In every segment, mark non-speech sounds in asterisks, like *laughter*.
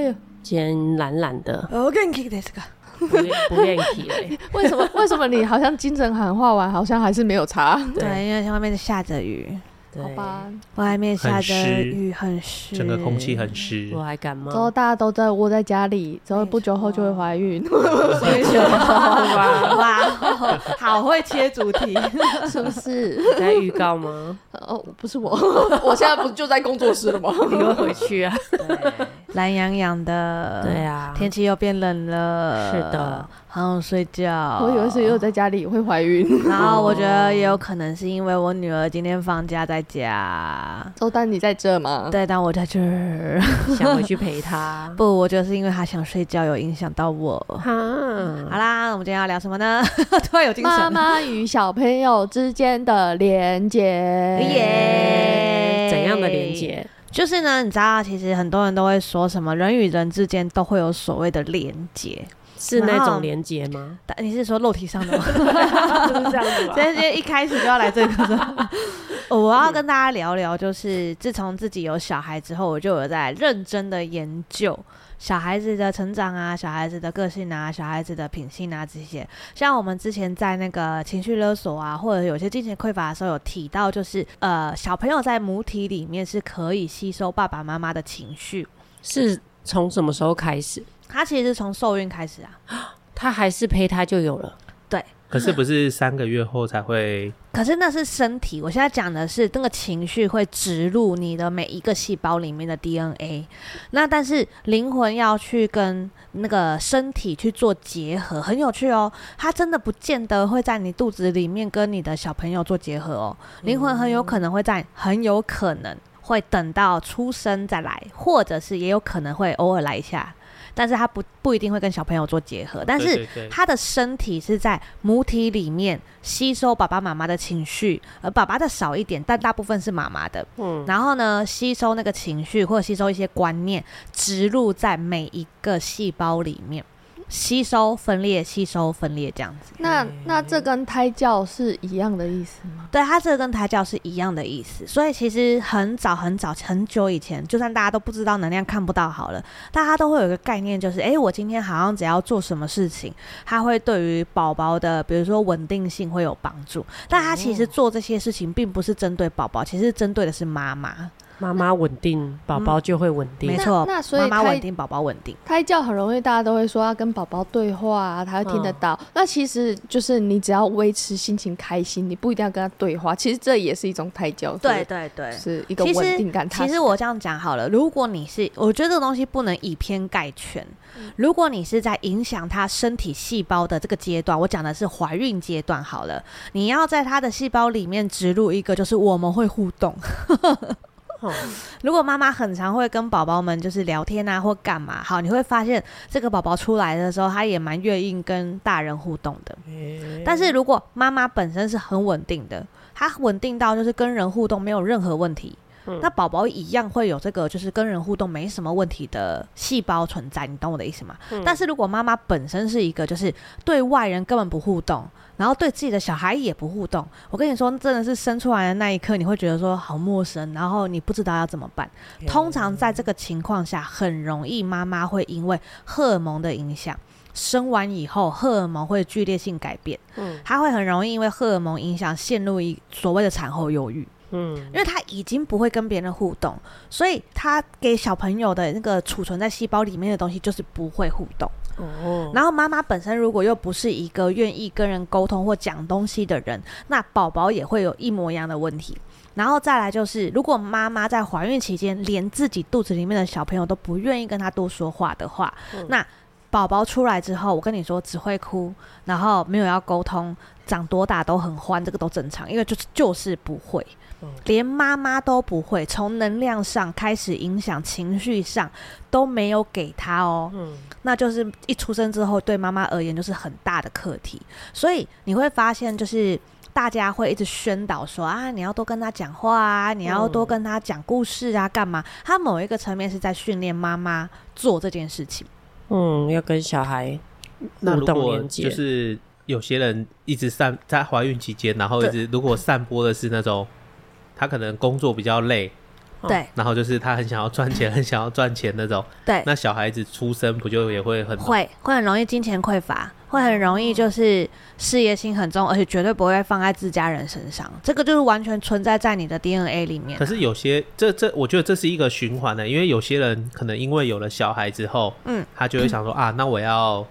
哟，哦嗨哟。今天懒懒的，我跟你这个不不练体嘞？*laughs* 为什么？为什么你好像精神喊话完，好像还是没有差？对，因为外面在下着雨。好吧，外面下着雨，很湿，整个空气很湿，我还感冒。之后大家都在窝在家里，之后不久后就会怀孕。*laughs* 哇，好会切主题，是不是？你在预告吗？哦，不是我，*laughs* 我现在不是就在工作室了吗？你会回去啊？懒洋洋的，对啊，天气又变冷了，是的。好想睡觉，我以为是又在家里会怀孕，*laughs* 然后我觉得也有可能是因为我女儿今天放假在家。周丹，你在这吗？对，但我在这儿，想回去陪她。*laughs* 不，我觉得是因为她想睡觉，有影响到我。哈，好啦，我们今天要聊什么呢？*laughs* 突然有精神。妈妈与小朋友之间的连接，耶，怎样的连接？就是呢，你知道，其实很多人都会说什么，人与人之间都会有所谓的连结。是那种连接吗？你是说肉体上的吗？*laughs* 就是这样子吧。今天一开始就要来这个，*laughs* 我要跟大家聊聊，就是自从自己有小孩之后，我就有在认真的研究小孩子的成长啊，小孩子的个性啊，小孩子的品性啊这些。像我们之前在那个情绪勒索啊，或者有些金钱匮乏的时候，有提到，就是呃，小朋友在母体里面是可以吸收爸爸妈妈的情绪，是从什么时候开始？他其实是从受孕开始啊，*gasps* 他还是胚胎就有了，对。可是不是三个月后才会？*laughs* 可是那是身体，我现在讲的是那个情绪会植入你的每一个细胞里面的 DNA。那但是灵魂要去跟那个身体去做结合，很有趣哦。它真的不见得会在你肚子里面跟你的小朋友做结合哦。灵魂很有可能会在，很有可能会等到出生再来，或者是也有可能会偶尔来一下。但是他不不一定会跟小朋友做结合，但是他的身体是在母体里面吸收爸爸妈妈的情绪，而爸爸的少一点，但大部分是妈妈的。嗯，然后呢，吸收那个情绪或者吸收一些观念，植入在每一个细胞里面。吸收分裂，吸收分裂，这样子。那那这跟胎教是一样的意思吗？对，它这个跟胎教是一样的意思。所以其实很早很早很久以前，就算大家都不知道能量看不到好了，大家都会有一个概念，就是哎、欸，我今天好像只要做什么事情，它会对于宝宝的，比如说稳定性会有帮助。但它其实做这些事情，并不是针对宝宝，其实针对的是妈妈。妈妈稳定，宝宝就会稳定。没错，那所以妈妈稳定，宝宝稳定。胎教很容易，大家都会说要跟宝宝对话啊，他会听得到。哦、那其实就是你只要维持心情开心，你不一定要跟他对话。其实这也是一种胎教。对对对，是一个稳定感。其实我这样讲好了，如果你是，我觉得这个东西不能以偏概全。如果你是在影响他身体细胞的这个阶段，我讲的是怀孕阶段好了，你要在他的细胞里面植入一个，就是我们会互动。*laughs* 如果妈妈很常会跟宝宝们就是聊天啊，或干嘛，好，你会发现这个宝宝出来的时候，他也蛮愿意跟大人互动的。但是如果妈妈本身是很稳定的，她稳定到就是跟人互动没有任何问题，那宝宝一样会有这个就是跟人互动没什么问题的细胞存在，你懂我的意思吗？但是如果妈妈本身是一个就是对外人根本不互动。然后对自己的小孩也不互动，我跟你说，真的是生出来的那一刻，你会觉得说好陌生，然后你不知道要怎么办。通常在这个情况下，很容易妈妈会因为荷尔蒙的影响，生完以后荷尔蒙会剧烈性改变，嗯，他会很容易因为荷尔蒙影响陷入一所谓的产后忧郁。嗯，因为他已经不会跟别人互动，所以他给小朋友的那个储存在细胞里面的东西就是不会互动。哦，然后妈妈本身如果又不是一个愿意跟人沟通或讲东西的人，那宝宝也会有一模一样的问题。然后再来就是，如果妈妈在怀孕期间连自己肚子里面的小朋友都不愿意跟他多说话的话，嗯、那宝宝出来之后，我跟你说只会哭，然后没有要沟通，长多大都很欢，这个都正常，因为就是就是不会。连妈妈都不会，从能量上开始影响情绪上都没有给他哦，嗯，那就是一出生之后对妈妈而言就是很大的课题，所以你会发现就是大家会一直宣导说啊，你要多跟他讲话啊，你要多跟他讲故事啊，干嘛？他某一个层面是在训练妈妈做这件事情，嗯，要跟小孩互动连接，就是有些人一直散在怀孕期间，然后一直如果散播的是那种。他可能工作比较累，对，然后就是他很想要赚钱，*laughs* 很想要赚钱那种，对。那小孩子出生不就也会很会会很容易金钱匮乏，会很容易就是事业心很重，而且绝对不会放在自家人身上，这个就是完全存在在你的 DNA 里面啊。可是有些这这，我觉得这是一个循环的，因为有些人可能因为有了小孩之后，嗯，他就会想说啊，那我要。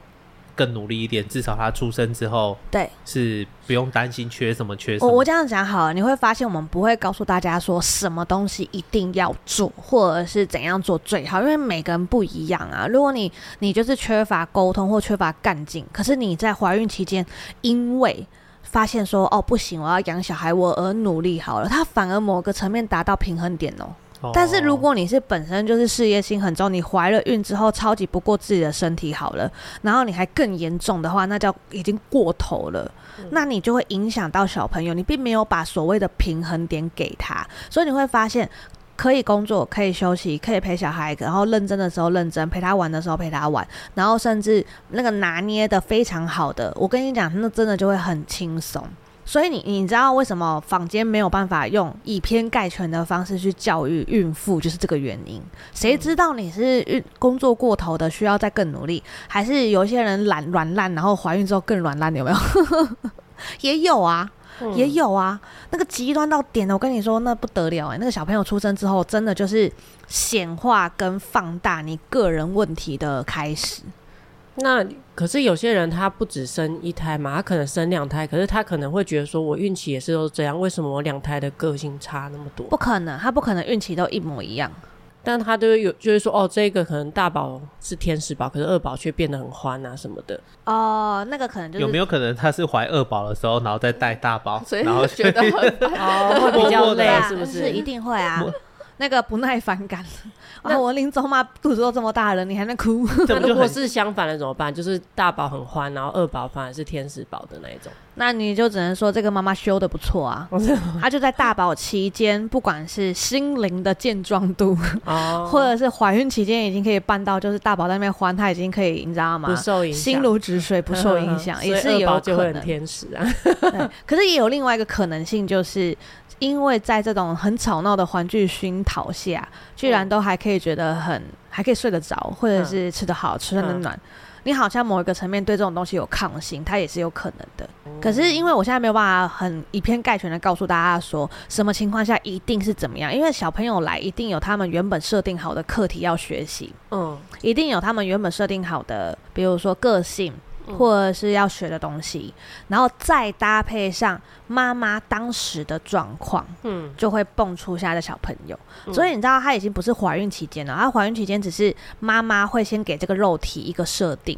更努力一点，至少他出生之后，对，是不用担心缺什么缺什么。我我这样讲好了，你会发现我们不会告诉大家说什么东西一定要做，或者是怎样做最好，因为每个人不一样啊。如果你你就是缺乏沟通或缺乏干劲，可是你在怀孕期间，因为发现说哦不行，我要养小孩，我而努力好了，他反而某个层面达到平衡点哦。但是如果你是本身就是事业心很重，你怀了孕之后超级不顾自己的身体好了，然后你还更严重的话，那叫已经过头了，嗯、那你就会影响到小朋友，你并没有把所谓的平衡点给他，所以你会发现可以工作，可以休息，可以陪小孩，然后认真的时候认真，陪他玩的时候陪他玩，然后甚至那个拿捏的非常好的，我跟你讲，那真的就会很轻松。所以你你知道为什么坊间没有办法用以偏概全的方式去教育孕妇，就是这个原因。谁知道你是孕工作过头的，需要再更努力，还是有一些人懒软烂，然后怀孕之后更软烂？有没有？*laughs* 也有啊，也有啊。那个极端到点的，我跟你说，那不得了哎、欸！那个小朋友出生之后，真的就是显化跟放大你个人问题的开始。那可是有些人他不只生一胎嘛，他可能生两胎，可是他可能会觉得说，我孕期也是都这样，为什么我两胎的个性差那么多？不可能，他不可能孕期都一模一样。但他都有就是说，哦，这个可能大宝是天使宝，可是二宝却变得很欢啊什么的。哦，那个可能就是有没有可能他是怀二宝的时候，然后再带大宝，*laughs* 所以然后觉得很哦会比较累，*laughs* 是不是？是一定会啊。那个不耐烦感，那、啊、我临走嘛，肚子都这么大了，你还在哭？那如果是相反的怎么办？就是大宝很欢，然后二宝反而是天使宝的那一种。那你就只能说这个妈妈修的不错啊，她就在大宝期间，不管是心灵的健壮度，哦，*laughs* 或者是怀孕期间，已经可以办到，就是大宝在那边欢，她已经可以，你知道吗？不受影响，心如止水，不受影响，也是有可能。天使啊，对，*laughs* 可是也有另外一个可能性，就是。因为在这种很吵闹的环境熏陶下，居然都还可以觉得很，还可以睡得着，或者是吃得好，吃得暖暖。你好像某一个层面对这种东西有抗性，它也是有可能的。可是因为我现在没有办法很以偏概全的告诉大家说什么情况下一定是怎么样，因为小朋友来一定有他们原本设定好的课题要学习，嗯，一定有他们原本设定好的，比如说个性。或者是要学的东西，然后再搭配上妈妈当时的状况，嗯，就会蹦出下的小朋友。嗯、所以你知道，她已经不是怀孕期间了，她怀孕期间只是妈妈会先给这个肉体一个设定，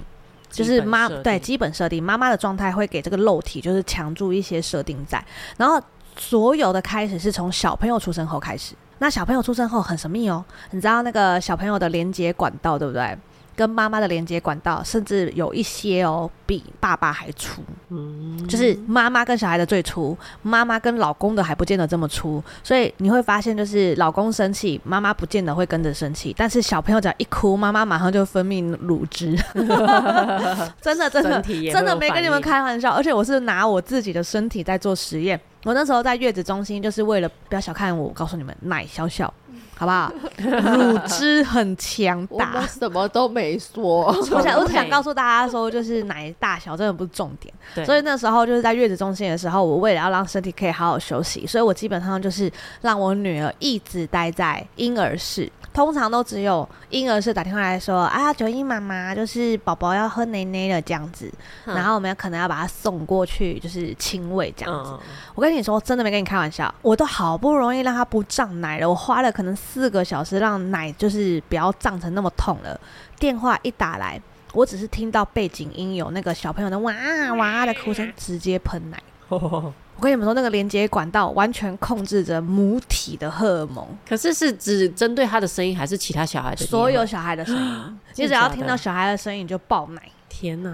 就是妈对基本设定，妈妈的状态会给这个肉体就是强注一些设定在，然后所有的开始是从小朋友出生后开始。那小朋友出生后很神秘哦，你知道那个小朋友的连接管道对不对？跟妈妈的连接管道，甚至有一些哦，比爸爸还粗。嗯，就是妈妈跟小孩的最粗，妈妈跟老公的还不见得这么粗。所以你会发现，就是老公生气，妈妈不见得会跟着生气，但是小朋友只要一哭，妈妈马上就分泌乳汁。*laughs* 真的，真的，真的没跟你们开玩笑。而且我是拿我自己的身体在做实验。我那时候在月子中心，就是为了不要小看我，我告诉你们，奶小小。好不好？*laughs* 乳汁很强大我。什么都没说。我想，*laughs* 我想告诉大家说，就是奶大小真的不是重点。对，所以那时候就是在月子中心的时候，我为了要让身体可以好好休息，所以我基本上就是让我女儿一直待在婴儿室。通常都只有婴儿是打电话来说啊，九一妈妈就是宝宝要喝奶奶了这样子，嗯然后我们可能要把他送过去，就是亲喂这样子。嗯，我跟你说，真的没跟你开玩笑，我都好不容易让他不胀奶了，我花了可能四个小时让奶就是不要胀成那么痛了。电话一打来，我只是听到背景音有那个小朋友的哇哇的哭声，直接喷奶。*laughs* 我跟你们说，那个连接管道完全控制着母体的荷尔蒙，可是是只针对他的声音，还是其他小孩的？所有小孩的声音，你只要听到小孩的声音你就爆奶。天哪！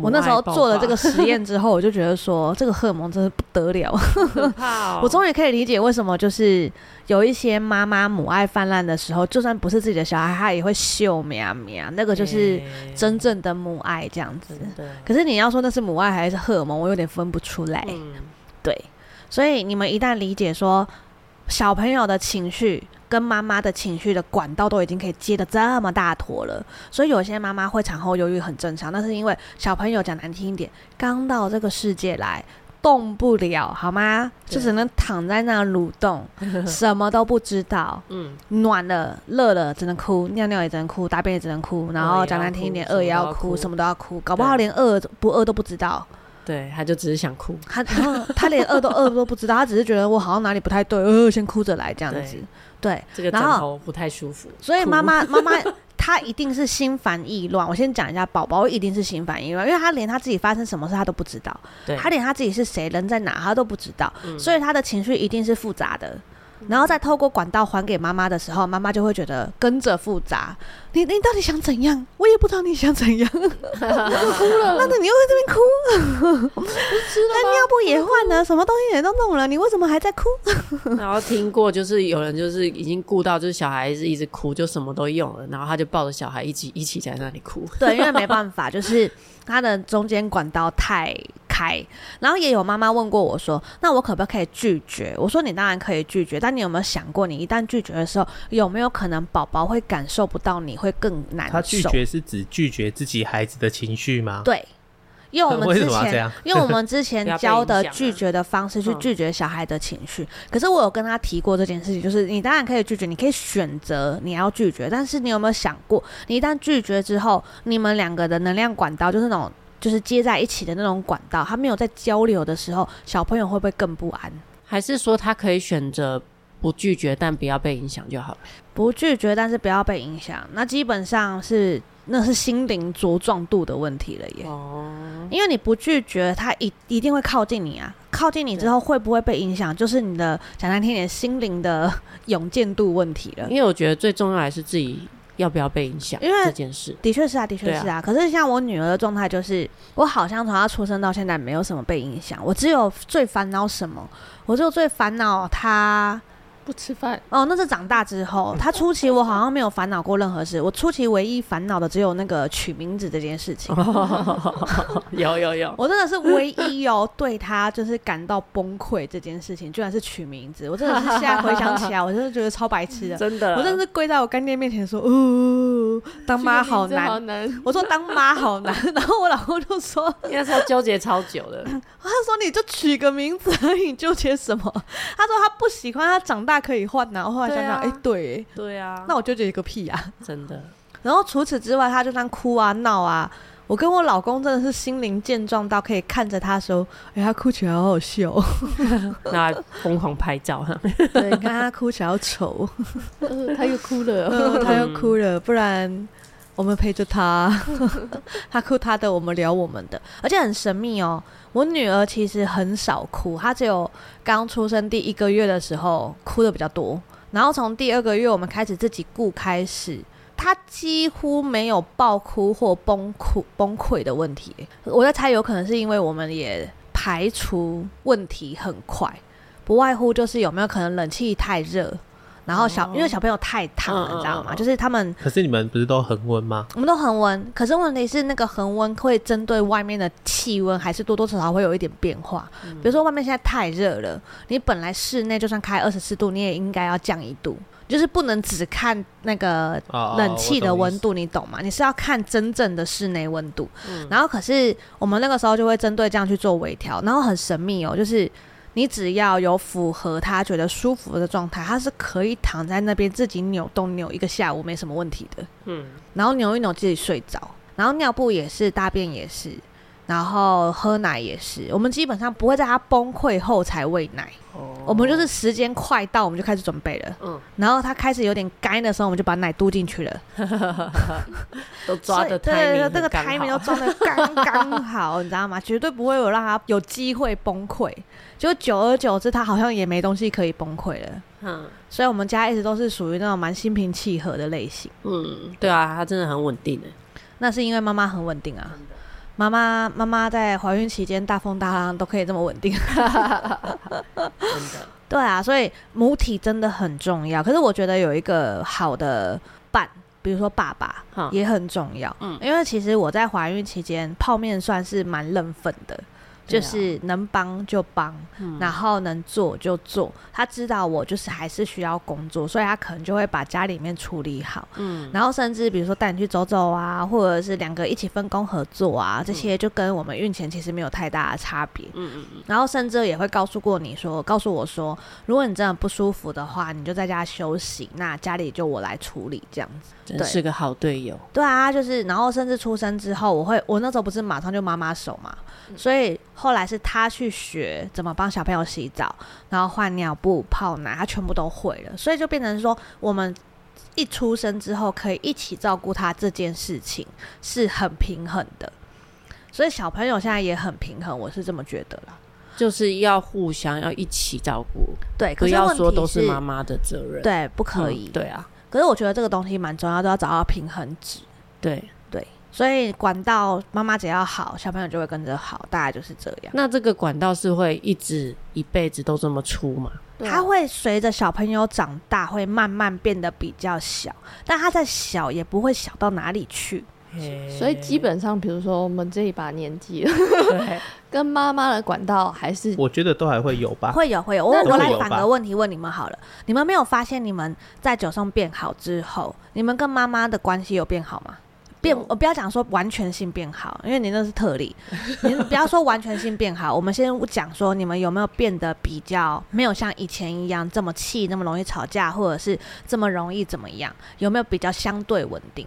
我那时候做了这个实验之后，我就觉得说，这个荷尔蒙真的不得了。哦 *laughs* 我终于可以理解为什么就是有一些妈妈母爱泛滥的时候，就算不是自己的小孩，他也会秀喵喵，那个就是真正的母爱这样子。可是你要说那是母爱还是荷尔蒙，我有点分不出来。所以你们一旦理解说小朋友的情绪跟妈妈的情绪的管道都已经可以接的这么大坨了，所以有些妈妈会产后忧郁很正常，那是因为小朋友讲难听一点，刚到这个世界来。动不了，好吗？就只能躺在那蠕动，*laughs* 什么都不知道。嗯，暖了、热了只能哭，尿尿也只能哭，大便也只能哭，然后讲难听一点，饿也要哭，什么都要哭，搞不好连饿不饿都不知道。对，他就只是想哭，他然后他连饿都饿都不知道，他只是觉得我好像哪里不太对，呃，先哭着来这样子。对，这个枕头不太舒服，所以妈 *laughs* 妈妈妈她一定是心烦意乱。我先讲一下，宝宝一定是心烦意乱，因为他连他自己发生什么事他都不知道，他连他自己是谁、人在哪他都不知道，嗯、所以他的情绪一定是复杂的。然后再透过管道还给妈妈的时候，妈妈就会觉得跟着复杂。你你到底想怎样？我也不知道你想怎样。哭了，那你又在这边哭？那尿布也换了，什么东西也都弄了，你为什么还在哭？然后听过就是有人就是已经顾到就是小孩子一直哭，就什么都用了，然后他就抱着小孩一起一起在那里哭。对，因为没办法，就是他的中间管道太开。然后也有妈妈问过我说：“那我可不可以拒绝？”我说：“你当然可以拒绝，但你有没有想过，你一旦拒绝的时候，有没有可能宝宝会感受不到你？”会更难受。他拒绝是指拒绝自己孩子的情绪吗？对，用我们之前 *laughs* 用 *laughs* 我们之前教的拒绝的方式去 *laughs* 拒绝小孩的情绪。可是我有跟他提过这件事情，就是你当然可以拒绝，你可以选择你要拒绝，但是你有没有想过，你一旦拒绝之后，你们两个的能量管道就是那种就是接在一起的那种管道，他没有在交流的时候，小朋友会不会更不安？还是说他可以选择？不拒绝，但不要被影响就好了。不拒绝，但是不要被影响，那基本上是那是心灵茁壮度的问题了耶。哦，因为你不拒绝，他一一定会靠近你啊。靠近你之后会不会被影响，就是你的讲难听点，心灵的 *laughs* 勇健度问题了。因为我觉得最重要还是自己要不要被影响，因为这件事的确是啊，的确是啊。可是像我女儿的状态，就是我好像从她出生到现在没有什么被影响，我只有最烦恼什么，我只有最烦恼她。不吃饭哦，那是长大之后。他初期我好像没有烦恼过任何事，我初期唯一烦恼的只有那个取名字这件事情。*laughs* 有有有，我真的是唯一哦，对他就是感到崩溃这件事情，居然是取名字。我真的是现在回想起来，*laughs* 我真的觉得超白痴的，真的。我真的是跪在我干爹面前说：“哦，当妈好难。好难”我说：“当妈好难。*laughs* ”然后我老公就说：“应该是要纠结超久的。”他说：“你就取个名字而已，纠结什么？”他说：“他不喜欢他长大可以换。”然后后来想想，哎、啊。欸，对，对啊，那我纠结一个屁呀、啊，真的。然后除此之外，他就算哭啊闹啊，我跟我老公真的是心灵健壮到可以看着他说，哎、欸，他哭起来好好笑，*laughs* *laughs* 那疯狂拍照，对，你看他哭起来好丑，*laughs* 他又哭了、嗯，他又哭了，不然我们陪着他，*laughs* 他哭他的，我们聊我们的，而且很神秘哦。我女儿其实很少哭，她只有刚出生第一个月的时候哭的比较多，然后从第二个月我们开始自己顾开始，她几乎没有爆哭或崩溃崩溃的问题。我在猜，有可能是因为我们也排除问题很快，不外乎就是有没有可能冷气太热。然后小，因为小朋友太烫了，你知道吗？就是他们。可是你们不是都恒温吗？我们都恒温，可是问题是那个恒温会针对外面的气温，还是多多少少会有一点变化。比如说外面现在太热了，你本来室内就算开二十四度，你也应该要降一度。就是不能只看那个冷气的温度，你懂吗？你是要看真正的室内温度。嗯、然后可是我们那个时候就会针对这样去做微调，然后很神秘哦，就是你只要有符合他觉得舒服的状态，他是可以躺在那边自己扭动扭一个下午没什么问题的。嗯，然后扭一扭自己睡着，然后尿布也是，大便也是。然后喝奶也是，我们基本上不会在他崩溃后才喂奶，哦、我们就是时间快到，我们就开始准备了。嗯，然后他开始有点干的时候，我们就把奶嘟进去了。*laughs* 都抓的太对，这个 timing 都抓的刚刚好，你知道吗？绝对不会有让他有机会崩溃。就久而久之，他好像也没东西可以崩溃了。嗯，所以我们家一直都是属于那种蛮心平气和的类型。嗯，对啊，他真的很稳定的。那是因为妈妈很稳定啊。妈妈妈妈在怀孕期间大风大浪都可以这么稳定，真的。对啊，所以母体真的很重要。可是我觉得有一个好的伴，比如说爸爸，也很重要。嗯，因为其实我在怀孕期间泡面算是蛮认份的。就是能帮就帮，嗯、然后能做就做。他知道我就是还是需要工作，所以他可能就会把家里面处理好。嗯，然后甚至比如说带你去走走啊，或者是两个一起分工合作啊，这些就跟我们孕前其实没有太大的差别。嗯嗯嗯。然后甚至也会告诉过你说，告诉我说，如果你真的不舒服的话，你就在家休息，那家里就我来处理这样子。真是个好队友。对啊，就是然后甚至出生之后，我会我那时候不是马上就妈妈手嘛，嗯、所以后来是他去学怎么帮小朋友洗澡，然后换尿布、泡奶，他全部都会了，所以就变成说我们一出生之后可以一起照顾他这件事情是很平衡的，所以小朋友现在也很平衡，我是这么觉得啦，就是要互相要一起照顾，对，不要说都是妈妈的责任，对，不可以，嗯、对啊。可是我觉得这个东西蛮重要，都要找到平衡值。对对，所以管道妈妈只要好，小朋友就会跟着好，大概就是这样。那这个管道是会一直一辈子都这么粗吗？它会随着小朋友长大，会慢慢变得比较小，但它再小也不会小到哪里去。所以基本上，比如说我们这一把年纪了，*laughs* 跟妈妈的管道还是，我觉得都还会有吧，会有会有。我我来反个问题问你们好了，你们没有发现你们在九送变好之后，你们跟妈妈的关系有变好吗？变，我不要讲说完全性变好，因为你那是特例。*laughs* 你不要说完全性变好，我们先讲说你们有没有变得比较没有像以前一样这么气，那么容易吵架，或者是这么容易怎么样？有没有比较相对稳定？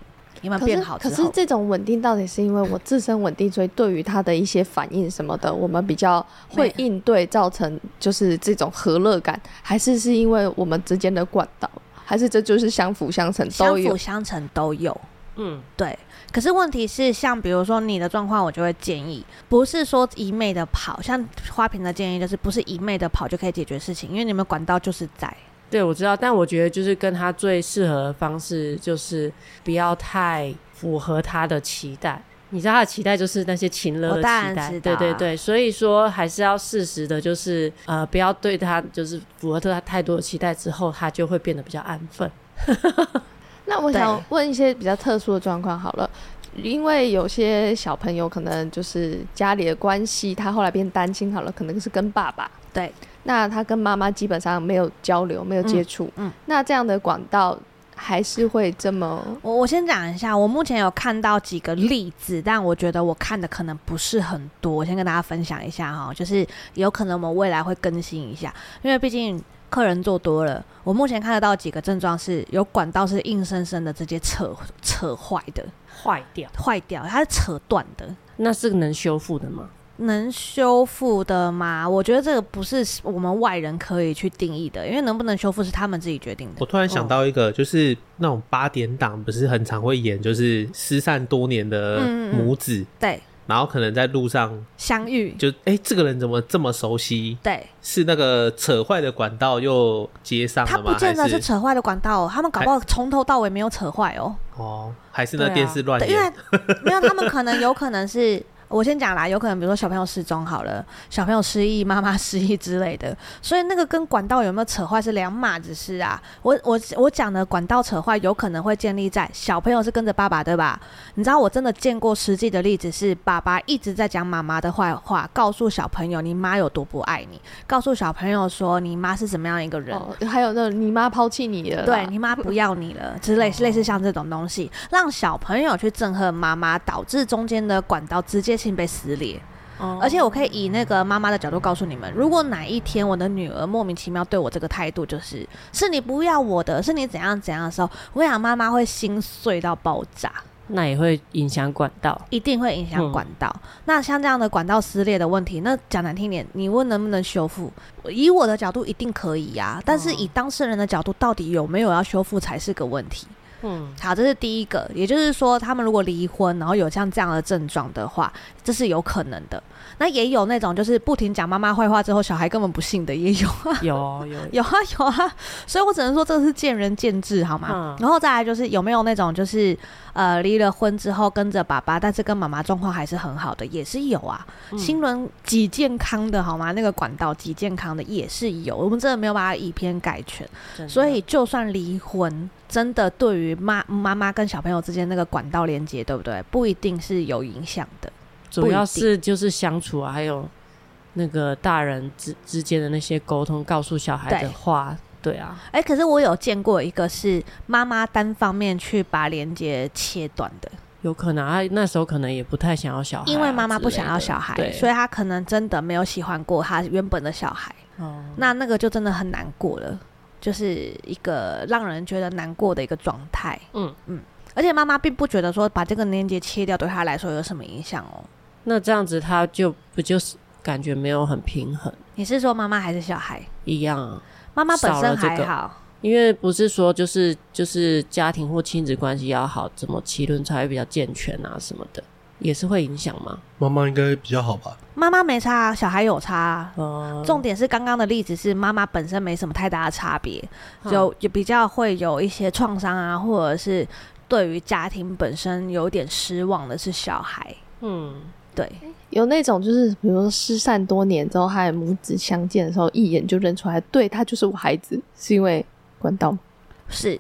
变好可是，可是这种稳定到底是因为我自身稳定，所以对于他的一些反应什么的，我们比较会应对，造成就是这种和乐感，还是是因为我们之间的管道，还是这就是相辅相成都有？相辅相成都有。嗯，对。可是问题是，像比如说你的状况，我就会建议，不是说一昧的跑，像花瓶的建议就是不是一昧的跑就可以解决事情，因为你们管道就是在。对，我知道，但我觉得就是跟他最适合的方式，就是不要太符合他的期待。你知道他的期待就是那些情勒的期待，对对对，所以说还是要适时的，就是呃，不要对他就是符合他太多的期待之后，他就会变得比较安分。*laughs* 那我想问一些比较特殊的状况好了，因为有些小朋友可能就是家里的关系，他后来变单亲好了，可能是跟爸爸对。那他跟妈妈基本上没有交流，没有接触，嗯，嗯，那这样的管道还是会这么？我我先讲一下，我目前有看到几个例子，但我觉得我看的可能不是很多，我先跟大家分享一下哈，就是有可能我们未来会更新一下，因为毕竟客人做多了，我目前看得到几个症状是有管道是硬生生的直接扯扯坏的，坏掉，坏掉，它是扯断的，那是能修复的吗？能修复的吗？我觉得这个不是我们外人可以去定义的，因为能不能修复是他们自己决定的。我突然想到一个，就是那种八点档不是很常会演，就是失散多年的母子，嗯嗯对，然后可能在路上相遇，就哎、欸，这个人怎么这么熟悉？对，是那个扯坏的管道又接上了吗？他不见得是扯坏的管道，他们搞不好从头到尾没有扯坏哦。哦，还是那电视乱演？因为没有，他们可能有可能是。我先讲啦，有可能比如说小朋友失踪好了，小朋友失忆，妈妈 *laughs* 失忆之类的，所以那个跟管道有没有扯坏是两码子事啊。我我我讲的管道扯坏，有可能会建立在小朋友是跟着爸爸，对吧？你知道我真的见过实际的例子是，爸爸一直在讲妈妈的坏话，告诉小朋友你妈有多不爱你，告诉小朋友说你妈是怎么样一个人，哦、还有那你妈抛弃你了，对你妈不要你了之类，类似像这种东西，让小朋友去憎恨妈妈，导致中间的管道直接性被撕裂。哦，而且我可以以那个妈妈的角度告诉你们，如果哪一天我的女儿莫名其妙对我这个态度，就是是你不要我的，是你怎样怎样的时候，我想妈妈会心碎到爆炸。那也会影响管道，一定会影响管道。嗯、那像这样的管道撕裂的问题，那讲难听点，你问能不能修复？以我的角度，一定可以呀、啊。但是以当事人的角度，到底有没有要修复才是个问题。嗯，好，这是第一个。也就是说，他们如果离婚，然后有像这样的症状的话，这是有可能的。那也有那种就是不停讲妈妈坏话之后，小孩根本不信的，也有啊。有有 *laughs* 有啊有啊。所以我只能说，这是见仁见智，好吗？嗯、然后再来就是有没有那种就是。呃，离了婚之后跟着爸爸，但是跟妈妈状况还是很好的，也是有啊。嗯、心轮几健康的好吗？那个管道几健康的也是有，我们真的没有把它以偏概全。所以就算离婚，真的对于妈妈妈跟小朋友之间那个管道连接，对不对？不一定是有影响的，主要是就是相处啊，还有那个大人之之间的那些沟通，告诉小孩的话。对啊，哎、欸，可是我有见过一个是妈妈单方面去把连接切断的，有可能啊那时候可能也不太想要小孩，因为妈妈不想要小孩，所以她可能真的没有喜欢过她原本的小孩，哦，那那个就真的很难过了，就是一个让人觉得难过的一个状态，嗯。嗯，而且妈妈并不觉得说把这个连接切掉对她来说有什么影响哦，那这样子他就不就是感觉没有很平衡？你是说妈妈还是小孩一样啊？妈妈本身还好，因为不是说就是就是家庭或亲子关系要好，怎么脐轮才会比较健全啊什么的，也是会影响吗？妈妈应该比较好吧？妈妈没差，小孩有差。嗯，重点是刚刚的例子是妈妈本身没什么太大的差别，就就比较会有一些创伤啊，或者是对于家庭本身有点失望的是小孩。嗯，对。有那种就是，比如说失散多年之后，还母子相见的时候，一眼就认出来，对，他就是我孩子，是因为管道是。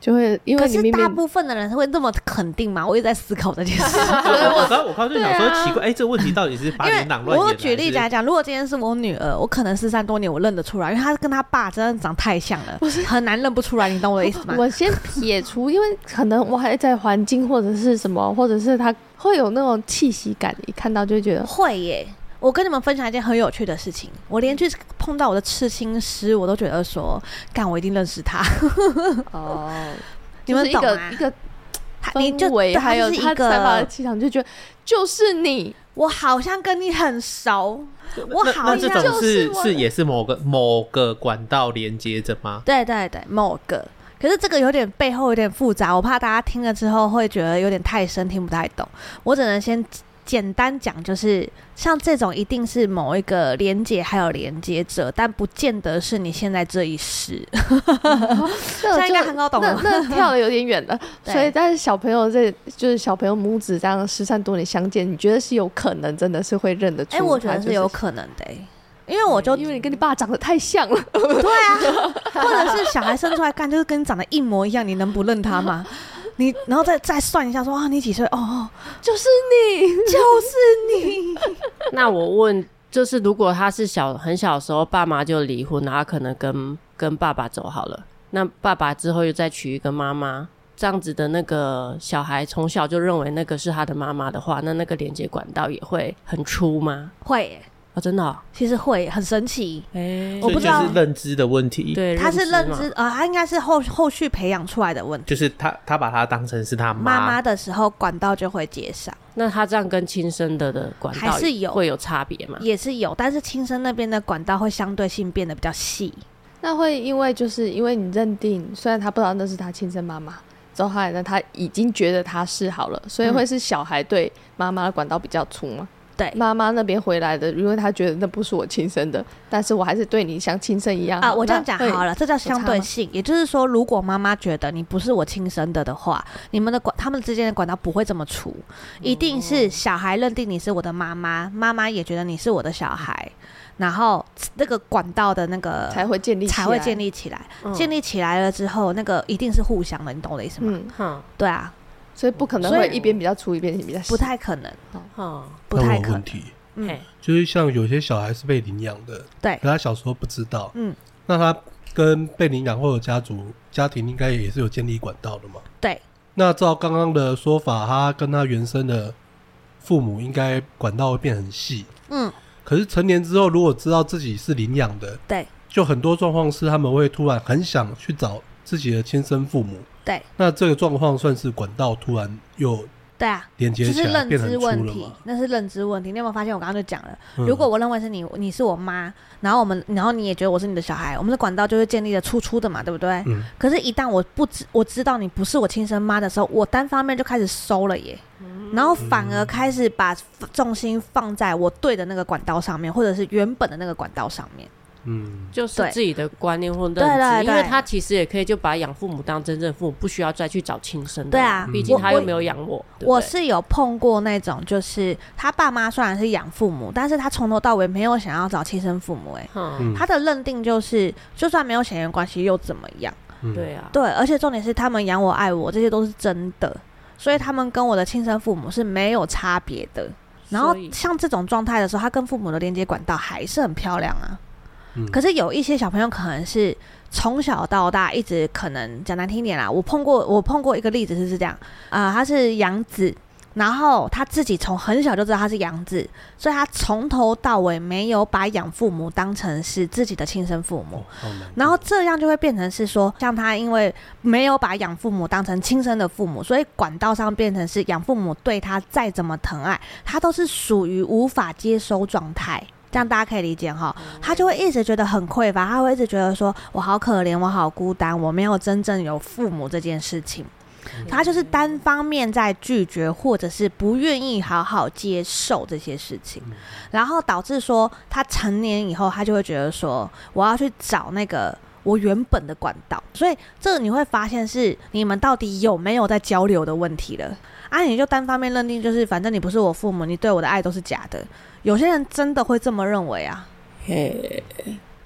就会，因为你明明可是大部分的人会这么肯定吗？我也在思考这件事。*laughs* 我刚我刚就想说奇怪，哎、欸，这个问题到底是八点档乱演？我举例来讲，如果今天是我女儿，我可能失散多年，我认得出来，因为她跟她爸真的长太像了，是很难认不出来。你懂我的意思吗？我先撇除，因为可能我还在环境或者是什么，或者是他会有那种气息感，一看到就会觉得会耶。我跟你们分享一件很有趣的事情，我连去碰到我的刺青师，我都觉得说，干，我一定认识他。*laughs* 哦。你们懂吗？一个氛围，还有他散发的气场，就觉得就是你，我好像跟你很熟，我好像就是是也是某个某个管道连接着吗？对对对，某个。可是这个有点背后有点复杂，我怕大家听了之后会觉得有点太深，听不太懂。我只能先。简单讲就是，像这种一定是某一个连接还有连接者，但不见得是你现在这一世。现在应该很好懂了，那跳的有点远了。所以，但是小朋友这就是小朋友母子这样失散多年相见，你觉得是有可能真的是会认得出？哎、欸，我觉得是有可能的、欸，因为我就因为你跟你爸长得太像了。对啊，*laughs* 或者是小孩生出来看就是跟你长得一模一样，你能不认他吗？*laughs* 你然后再再算一下说，啊，你几岁？哦，就是你，就是你。*laughs* 那我问，就是如果他是小很小的时候，爸妈就离婚，然后可能跟跟爸爸走好了，那爸爸之后又再娶一个妈妈，这样子的那个小孩从小就认为那个是他的妈妈的话，那那个连接管道也会很粗吗？会耶。哦，真的、哦，其实会很神奇。哎、欸，我不知道是认知的问题。对，他是认知啊、呃，他应该是后后续培养出来的问题。就是他他把他当成是他妈妈的时候，管道就会接上。那他这样跟亲生的的管道还是有会有差别吗？也是有，但是亲生那边的管道会相对性变得比较细。那会因为就是因为你认定，虽然他不知道那是他亲生妈妈，之后来呢，他已经觉得他是好了，所以会是小孩对妈妈的管道比较粗吗？对妈妈那边回来的，因为她觉得那不是我亲生的，但是我还是对你像亲生一样啊。我这样讲好了，这叫相对性，也就是说，如果妈妈觉得你不是我亲生的的话，你们的管他们之间的管道不会这么粗，一定是小孩认定你是我的妈妈，妈妈也觉得你是我的小孩，然后那个管道的那个才会建立才会建立起来，建立起来了之后，那个一定是互相的，你懂我的意思吗？嗯，对啊。所以不可能会一边比较粗，一边比较细，不太可能。哦，不太可能。问题，嗯，就是像有些小孩是被领养的，对，可他小时候不知道，嗯，那他跟被领养或者家族家庭应该也是有建立管道的嘛？对。那照刚刚的说法，他跟他原生的父母应该管道会变很细，嗯。可是成年之后，如果知道自己是领养的，对，就很多状况是他们会突然很想去找自己的亲生父母。对，那这个状况算是管道突然又对啊，连接起来变成认知问题，那是认知问题。你有没有发现我刚刚就讲了，嗯、如果我认为是你，你是我妈，然后我们，然后你也觉得我是你的小孩，我们的管道就是建立的粗粗的嘛，对不对？嗯。可是，一旦我不知我知道你不是我亲生妈的时候，我单方面就开始收了耶，嗯、然后反而开始把重心放在我对的那个管道上面，或者是原本的那个管道上面。嗯，就是自己的观念或认知，对对因为他其实也可以就把养父母当真正父母，不需要再去找亲生的。对啊，毕竟他又没有养我。我，我，我是有碰过那种，就是他爸妈虽然是养父母，但是他从头到尾没有想要找亲生父母，欸。哎，嗯，他的认定就是，就算没有血缘关系又怎么样？嗯，对啊，对，而且重点是他们养我爱我，这些都是真的，所以他们跟我的亲生父母是没有差别的。然后像这种状态的时候，他跟父母的连接管道还是很漂亮啊。可是有一些小朋友可能是从小到大一直可能讲难听点啦，我碰过我碰过一个例子是这样啊、呃，他是养子，然后他自己从很小就知道他是养子，所以他从头到尾没有把养父母当成是自己的亲生父母，然后这样就会变成是说，像他因为没有把养父母当成亲生的父母，所以管道上变成是养父母对他再怎么疼爱，他都是属于无法接收状态。这样大家可以理解哈，他就会一直觉得很匮乏，他会一直觉得说我好可怜，我好孤单，我没有真正有父母这件事情，他就是单方面在拒绝或者是不愿意好好接受这些事情，然后导致说他成年以后，他就会觉得说我要去找那个我原本的管道，所以这个你会发现是你们到底有没有在交流的问题了。啊，你就单方面认定就是反正你不是我父母，你对我的爱都是假的。有些人真的会这么认为啊，嘿，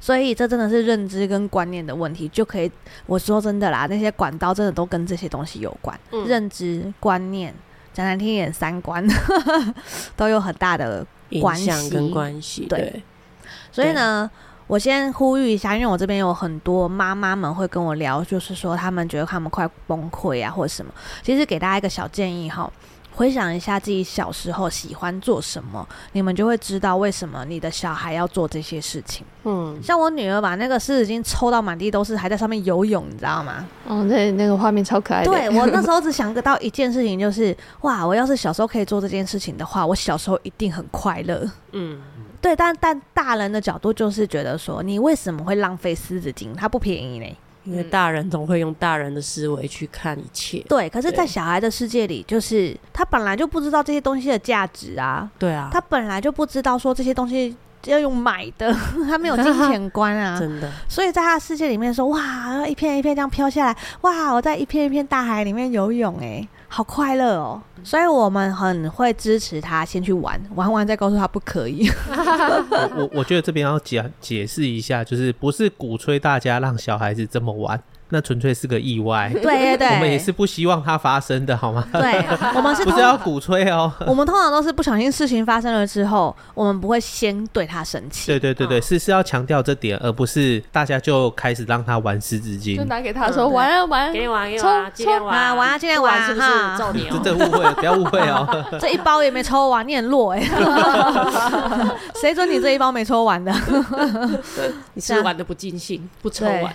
所以这真的是认知跟观念的问题，就可以我说真的啦，那些管道真的都跟这些东西有关，嗯、认知观念，讲难听一点，三观 *laughs* 都有很大的关系，对，所以呢。我先呼吁一下，因为我这边有很多妈妈们会跟我聊，就是说他们觉得他们快崩溃啊，或者什么。其实给大家一个小建议哈，回想一下自己小时候喜欢做什么，你们就会知道为什么你的小孩要做这些事情。嗯，像我女儿把那个湿纸巾抽到满地都是，还在上面游泳，你知道吗？哦，那那个画面超可爱的。对，*laughs* 我那时候只想得到一件事情，就是哇，我要是小时候可以做这件事情的话，我小时候一定很快乐。嗯。对，但但大人的角度就是觉得说，你为什么会浪费湿纸巾？它不便宜呢。因为大人总会用大人的思维去看一切。对，可是，在小孩的世界里，就是他本来就不知道这些东西的价值啊。对啊，他本来就不知道说这些东西要用买的，*laughs* 他没有金 *laughs* 钱观啊。真的。所以在他的世界里面说，哇，一片一片这样飘下来，哇，我在一片一片大海里面游泳，哎。好快乐哦！所以我们很会支持他先去玩，玩完再告诉他不可以。*laughs* 我我觉得这边要解解释一下，就是不是鼓吹大家让小孩子这么玩。那纯粹是个意外，*laughs* 对对对，我们也是不希望它发生的，好吗？对，我们是 *laughs* 不是要鼓吹哦？*laughs* 我们通常都是不小心事情发生了之后，我们不会先对他生气。对对对对，是是要强调这点，而不是大家就开始让他玩湿纸巾，就拿给他说玩啊玩，给你玩，给你玩，尽量玩啊，玩啊，尽量玩，是不是？揍你哦！这误会，不要误会哦。这一包也没抽完，你很弱哎。谁准你这一包没抽完的？你是玩的不尽兴，不抽完，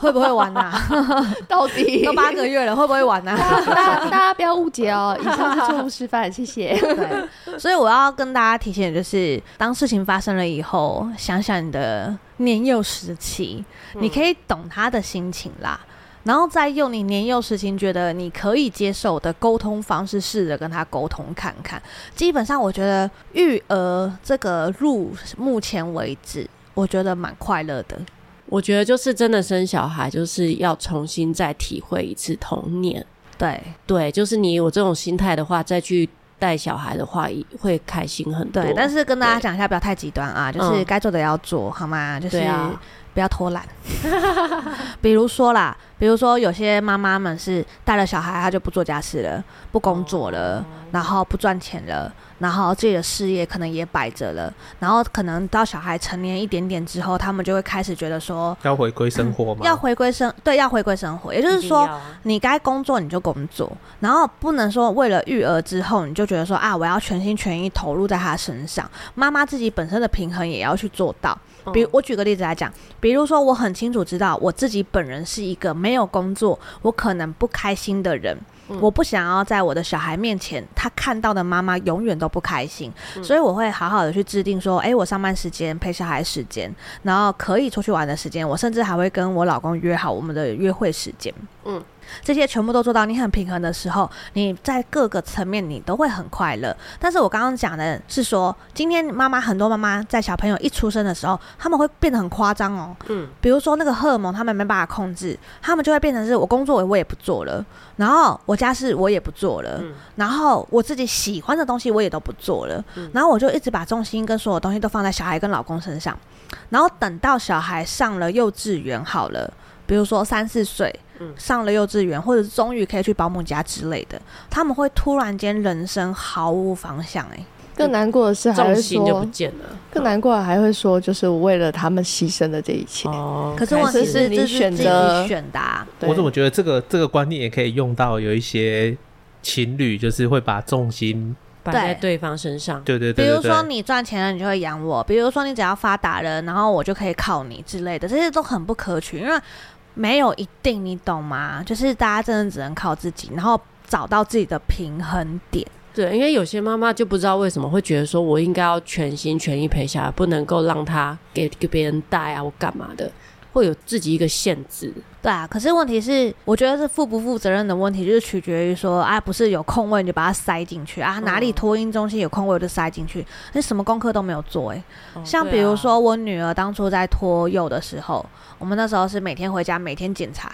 会不会玩呐？*laughs* 到底都八个月了，会不会玩呢？大家大家不要误解哦，*laughs* 以上是错误示范，谢谢。对，所以我要跟大家提醒，就是当事情发生了以后，想想你的年幼时期，你可以懂他的心情啦。然后再用你年幼时期觉得你可以接受的沟通方式，试着跟他沟通看看。基本上，我觉得育儿这个路目前为止，我觉得蛮快乐的。我觉得就是真的生小孩，就是要重新再体会一次童年。对对，就是你有这种心态的话，再去。带小孩的话，会开心很多。对，但是跟大家讲一下，不要太极端啊，就是该做的要做好吗？就是不要偷懒。*laughs* 比如说啦，比如说有些妈妈们是带了小孩，她就不做家事了，不工作了，然后不赚钱了。然后自己的事业可能也摆着了，然后可能到小孩成年一点点之后，他们就会开始觉得说要回归生活吗？要回归生，对，要回归生活。也就是说，你该工作你就工作，然后不能说为了育儿之后你就觉得说啊，我要全心全意投入在他身上。妈妈自己本身的平衡也要去做到。比如我举个例子来讲，比如说我很清楚知道我自己本人是一个没有工作，我可能不开心的人。我不想要在我的小孩面前，他看到的妈妈永远都不开心，所以我会好好的去制定说，哎，我上班时间陪小孩时间，然后可以出去玩的时间，我甚至还会跟我老公约好我们的约会时间。嗯。这些全部都做到，你很平衡的时候，你在各个层面你都会很快乐。但是我刚刚讲的是说，今天妈妈很多妈妈在小朋友一出生的时候，他们会变得很夸张哦。嗯，比如说那个荷尔蒙，他们没办法控制，他们就会变成是我工作我也不做了，然后我家事我也不做了，然后我自己喜欢的东西我也都不做了，然后我就一直把重心跟所有东西都放在小孩跟老公身上，然后等到小孩上了幼稚园好了，比如说三四岁。上了幼稚园，或者是终于可以去保姆家之类的，他们会突然间人生毫无方向，欸。哎，更难过的是还会说，就不见了。更难过的还会说，就是为了他们牺牲的这一切。哦，可是问题是你选择选的，啊。我怎么觉得这个这个观念也可以用到有一些情侣，就是会把重心摆在对方身上。对对对，比如说你赚钱了，你就会养我；比如说你只要发达了，然后我就可以靠你之类的，这些都很不可取，因为。没有一定，你懂吗？就是大家真的只能靠自己，然后找到自己的平衡点。对，因为有些妈妈就不知道为什么会觉得说，我应该要全心全意陪小孩，不能够让他给给别人带啊，我干嘛的，会有自己一个限制。对啊，可是问题是，我觉得是负不负责任的问题，就是取决于说，啊，不是有空位你就把它塞进去啊，哪里托婴中心有空位我就塞进去，那什么功课都没有做哎、欸。像比如说我女儿当初在托幼的时候。我们那时候是每天回家，每天检查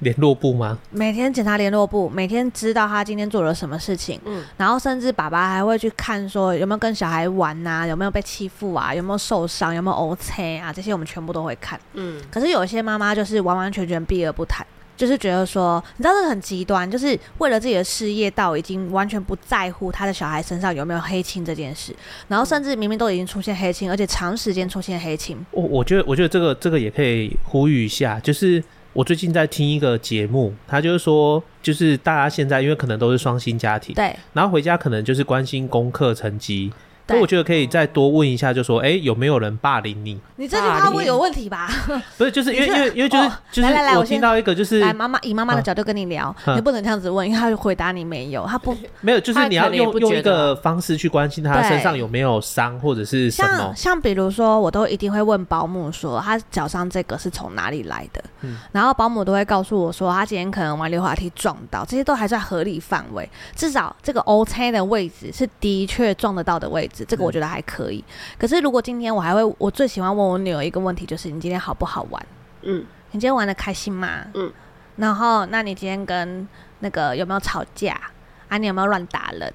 联络簿吗？每天检查联络簿，每天知道他今天做了什么事情。嗯，然后甚至爸爸还会去看，说有没有跟小孩玩呐、啊，有没有被欺负啊，有没有受伤，有没有乌青啊，这些我们全部都会看。嗯，可是有一些妈妈就是完完全全避而不谈。就是觉得说，你知道这个很极端，就是为了自己的事业，到已经完全不在乎他的小孩身上有没有黑青这件事，然后甚至明明都已经出现黑青，而且长时间出现黑青。我我觉得，我觉得这个这个也可以呼吁一下，就是我最近在听一个节目，他就是说，就是大家现在因为可能都是双薪家庭，对，然后回家可能就是关心功课成绩。那我觉得可以再多问一下，就说，哎、欸，有没有人霸凌你？你这句话会有问题吧？*laughs* 不是，就是因为因为因为就是就是，来来来，我听到一个就是，来妈妈以妈妈的角度跟你聊，啊、你不能这样子问，因为他就回答你没有，他不没有，就是你要用用一个方式去关心他身上有没有伤或者是什么。像像比如说，我都一定会问保姆说，他脚上这个是从哪里来的？嗯，然后保姆都会告诉我说，他今天可能玩溜滑梯撞到，这些都还在合理范围，至少这个 OK 的位置是的确撞得到的位置，这个我觉得还可以。可以，可是如果今天我还会，我最喜欢问我女儿一个问题，就是你今天好不好玩？嗯，你今天玩的开心吗？嗯，然后那你今天跟那个有没有吵架啊？你有没有乱打人？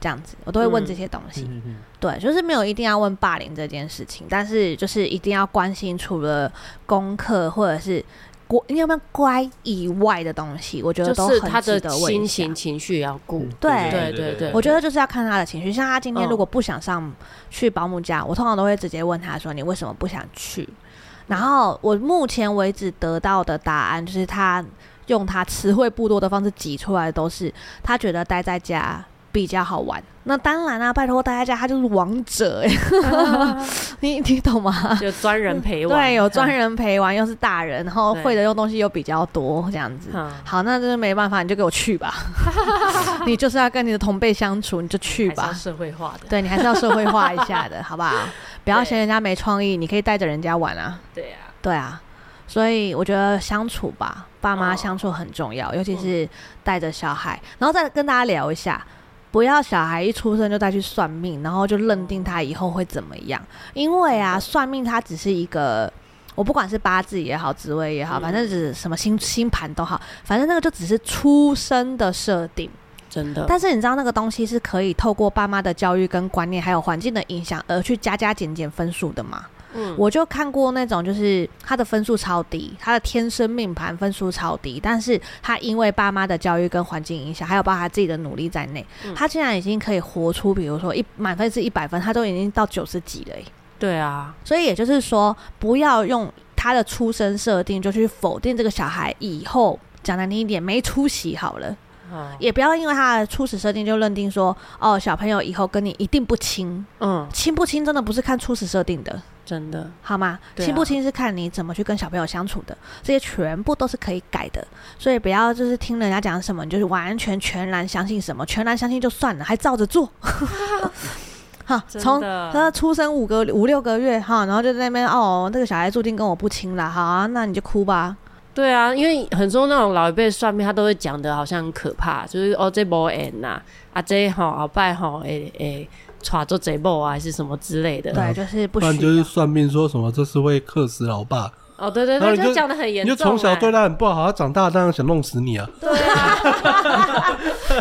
这样子，我都会问这些东西。嗯嗯、对，就是没有一定要问霸凌这件事情，但是就是一定要关心除了功课或者是。你要不要乖以外的东西？我觉得都很值得问。就是他的心情情绪要顾。对对对对，我觉得就是要看他的情绪。像他今天如果不想上去保姆家，我通常都会直接问他说：“你为什么不想去？”然后我目前为止得到的答案就是，他用他词汇不多的方式挤出来的都是他觉得待在家比较好玩。那当然啦、啊，拜托大家，他就是王者哎、欸，*laughs* 你你懂吗？就专人陪玩，对，有专人陪玩，又是大人，然后会的用东西又比较多，这样子。好，那就是没办法，你就给我去吧。*laughs* 你就是要跟你的同辈相处，你就去吧。社会化的，对，你还是要社会化一下的，*laughs* 好不好？不要嫌人家没创意，你可以带着人家玩啊。对啊，对啊。所以我觉得相处吧，爸妈相处很重要，尤其是带着小孩，然后再跟大家聊一下。不要小孩一出生就再去算命，然后就认定他以后会怎么样。因为啊，算命它只是一个，我不管是八字也好，职位也好，反正是什么星星盘都好，反正那个就只是出生的设定，真的。但是你知道那个东西是可以透过爸妈的教育跟观念，还有环境的影响而去加加减减分数的吗？嗯，我就看过那种，就是他的分数超低，他的天生命盘分数超低，但是他因为爸妈的教育跟环境影响，还有包括他自己的努力在内，嗯、他竟然已经可以活出，比如说一满分是一百分，他都已经到九十几了。对啊，所以也就是说，不要用他的出生设定就去否定这个小孩以后讲难听一点没出息好了。也不要因为他的初始设定就认定说，哦，小朋友以后跟你一定不亲。嗯，亲不亲真的不是看初始设定的，真的好吗？亲、啊、不亲是看你怎么去跟小朋友相处的，这些全部都是可以改的。所以不要就是听人家讲什么，你就是完全全然相信什么，全然相信就算了，还照着做。*laughs* 好，从他出生五个五六个月哈，然后就在那边哦，那个小孩注定跟我不亲了，好啊，那你就哭吧。对啊，因为很多那种老一辈算命，他都会讲的好像很可怕，就是哦这波 n 呐，啊这吼鳌拜吼诶诶，娶做贼某啊，还是什么之类的。对，就是不。不然就是算命说什么这是会克死老爸。哦，对对对，就讲的很严重。你就从小对他很不好，他长大当然想弄死你啊。对啊，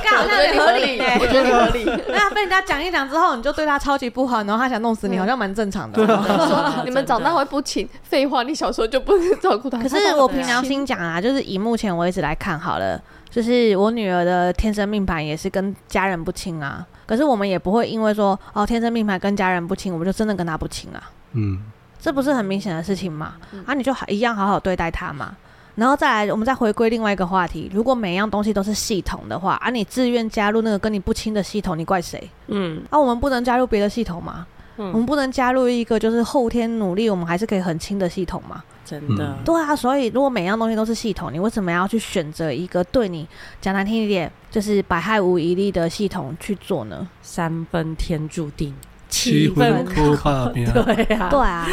刚好像合理，我觉得合理。那被人家讲一讲之后，你就对他超级不好，然后他想弄死你，好像蛮正常的。说你们长大会不亲，废话，你小时候就不能照顾他。可是我凭良心讲啊，就是以目前为止来看好了，就是我女儿的天生命盘也是跟家人不亲啊。可是我们也不会因为说哦天生命牌跟家人不亲，我们就真的跟他不亲啊。嗯。这不是很明显的事情吗？嗯、啊，你就一样好好对待他嘛。然后再来，我们再回归另外一个话题。如果每一样东西都是系统的话，啊，你自愿加入那个跟你不亲的系统，你怪谁？嗯，啊，我们不能加入别的系统吗？嗯，我们不能加入一个就是后天努力，我们还是可以很亲的系统吗？真的？对啊，所以如果每样东西都是系统，你为什么要去选择一个对你讲难听一点，就是百害无一利的系统去做呢？三分天注定。七分哭怕对啊，对啊，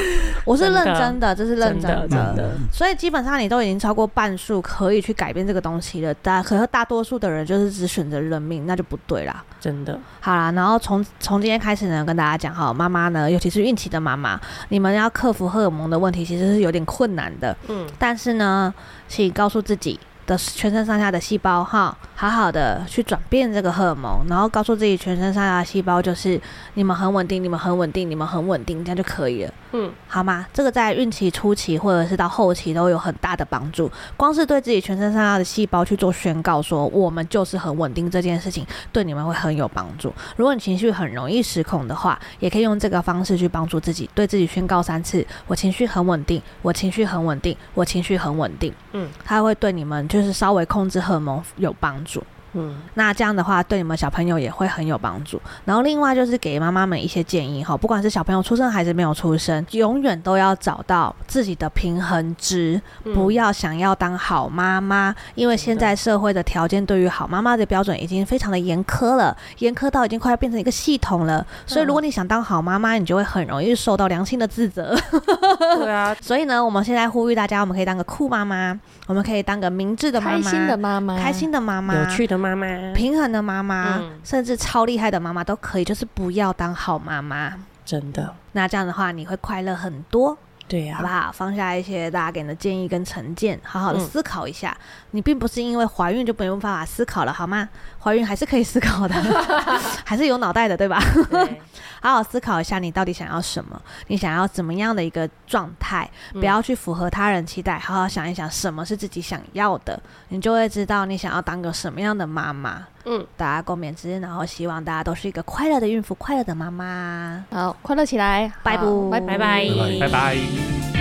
我是认真的，这是认真的，所以基本上你都已经超过半数可以去改变这个东西了，大可是大多数的人就是只选择认命，那就不对啦，真的。好啦，然后从从今天开始呢，跟大家讲哈，妈妈呢，尤其是孕期的妈妈，你们要克服荷尔蒙的问题，其实是有点困难的，嗯，但是呢，请告诉自己。的全身上下的细胞哈，好好的去转变这个荷尔蒙，然后告诉自己全身上下细胞就是你们很稳定，你们很稳定，你们很稳定，这样就可以了。嗯，好吗？这个在孕期初期或者是到后期都有很大的帮助。光是对自己全身上下的细胞去做宣告，说我们就是很稳定这件事情，对你们会很有帮助。如果你情绪很容易失控的话，也可以用这个方式去帮助自己，对自己宣告三次：我情绪很稳定，我情绪很稳定，我情绪很稳定。嗯，它会对你们就。就是稍微控制荷尔蒙有帮助。giù. 嗯，那这样的话对你们小朋友也会很有帮助。然后另外就是给妈妈们一些建议哈，不管是小朋友出生还是没有出生，永远都要找到自己的平衡值，嗯、不要想要当好妈妈，因为现在社会的条件对于好妈妈的标准已经非常的严苛了，严苛到已经快要变成一个系统了。所以如果你想当好妈妈，你就会很容易受到良心的自责。对啊，*laughs* 所以呢，我们现在呼吁大家，我们可以当个酷妈妈，我们可以当个明智的妈妈，开心的妈妈，开心的妈妈，有趣的妈妈，平衡的妈妈，嗯、甚至超厉害的妈妈都可以，就是不要当好妈妈，真的。那这样的话，你会快乐很多，对呀、啊，好不好？放下一些大家给你的建议跟成见，好好的思考一下。嗯、你并不是因为怀孕就没有办法思考了，好吗？怀孕还是可以思考的，*laughs* 还是有脑袋的，对吧？对 *laughs* 好好思考一下，你到底想要什么？你想要怎么样的一个状态？不要去符合他人期待，好好想一想什么是自己想要的，你就会知道你想要当个什么样的妈妈。嗯，大家共勉之，然后希望大家都是一个快乐的孕妇，快乐的妈妈。好，快乐起来，拜拜，拜拜，拜拜。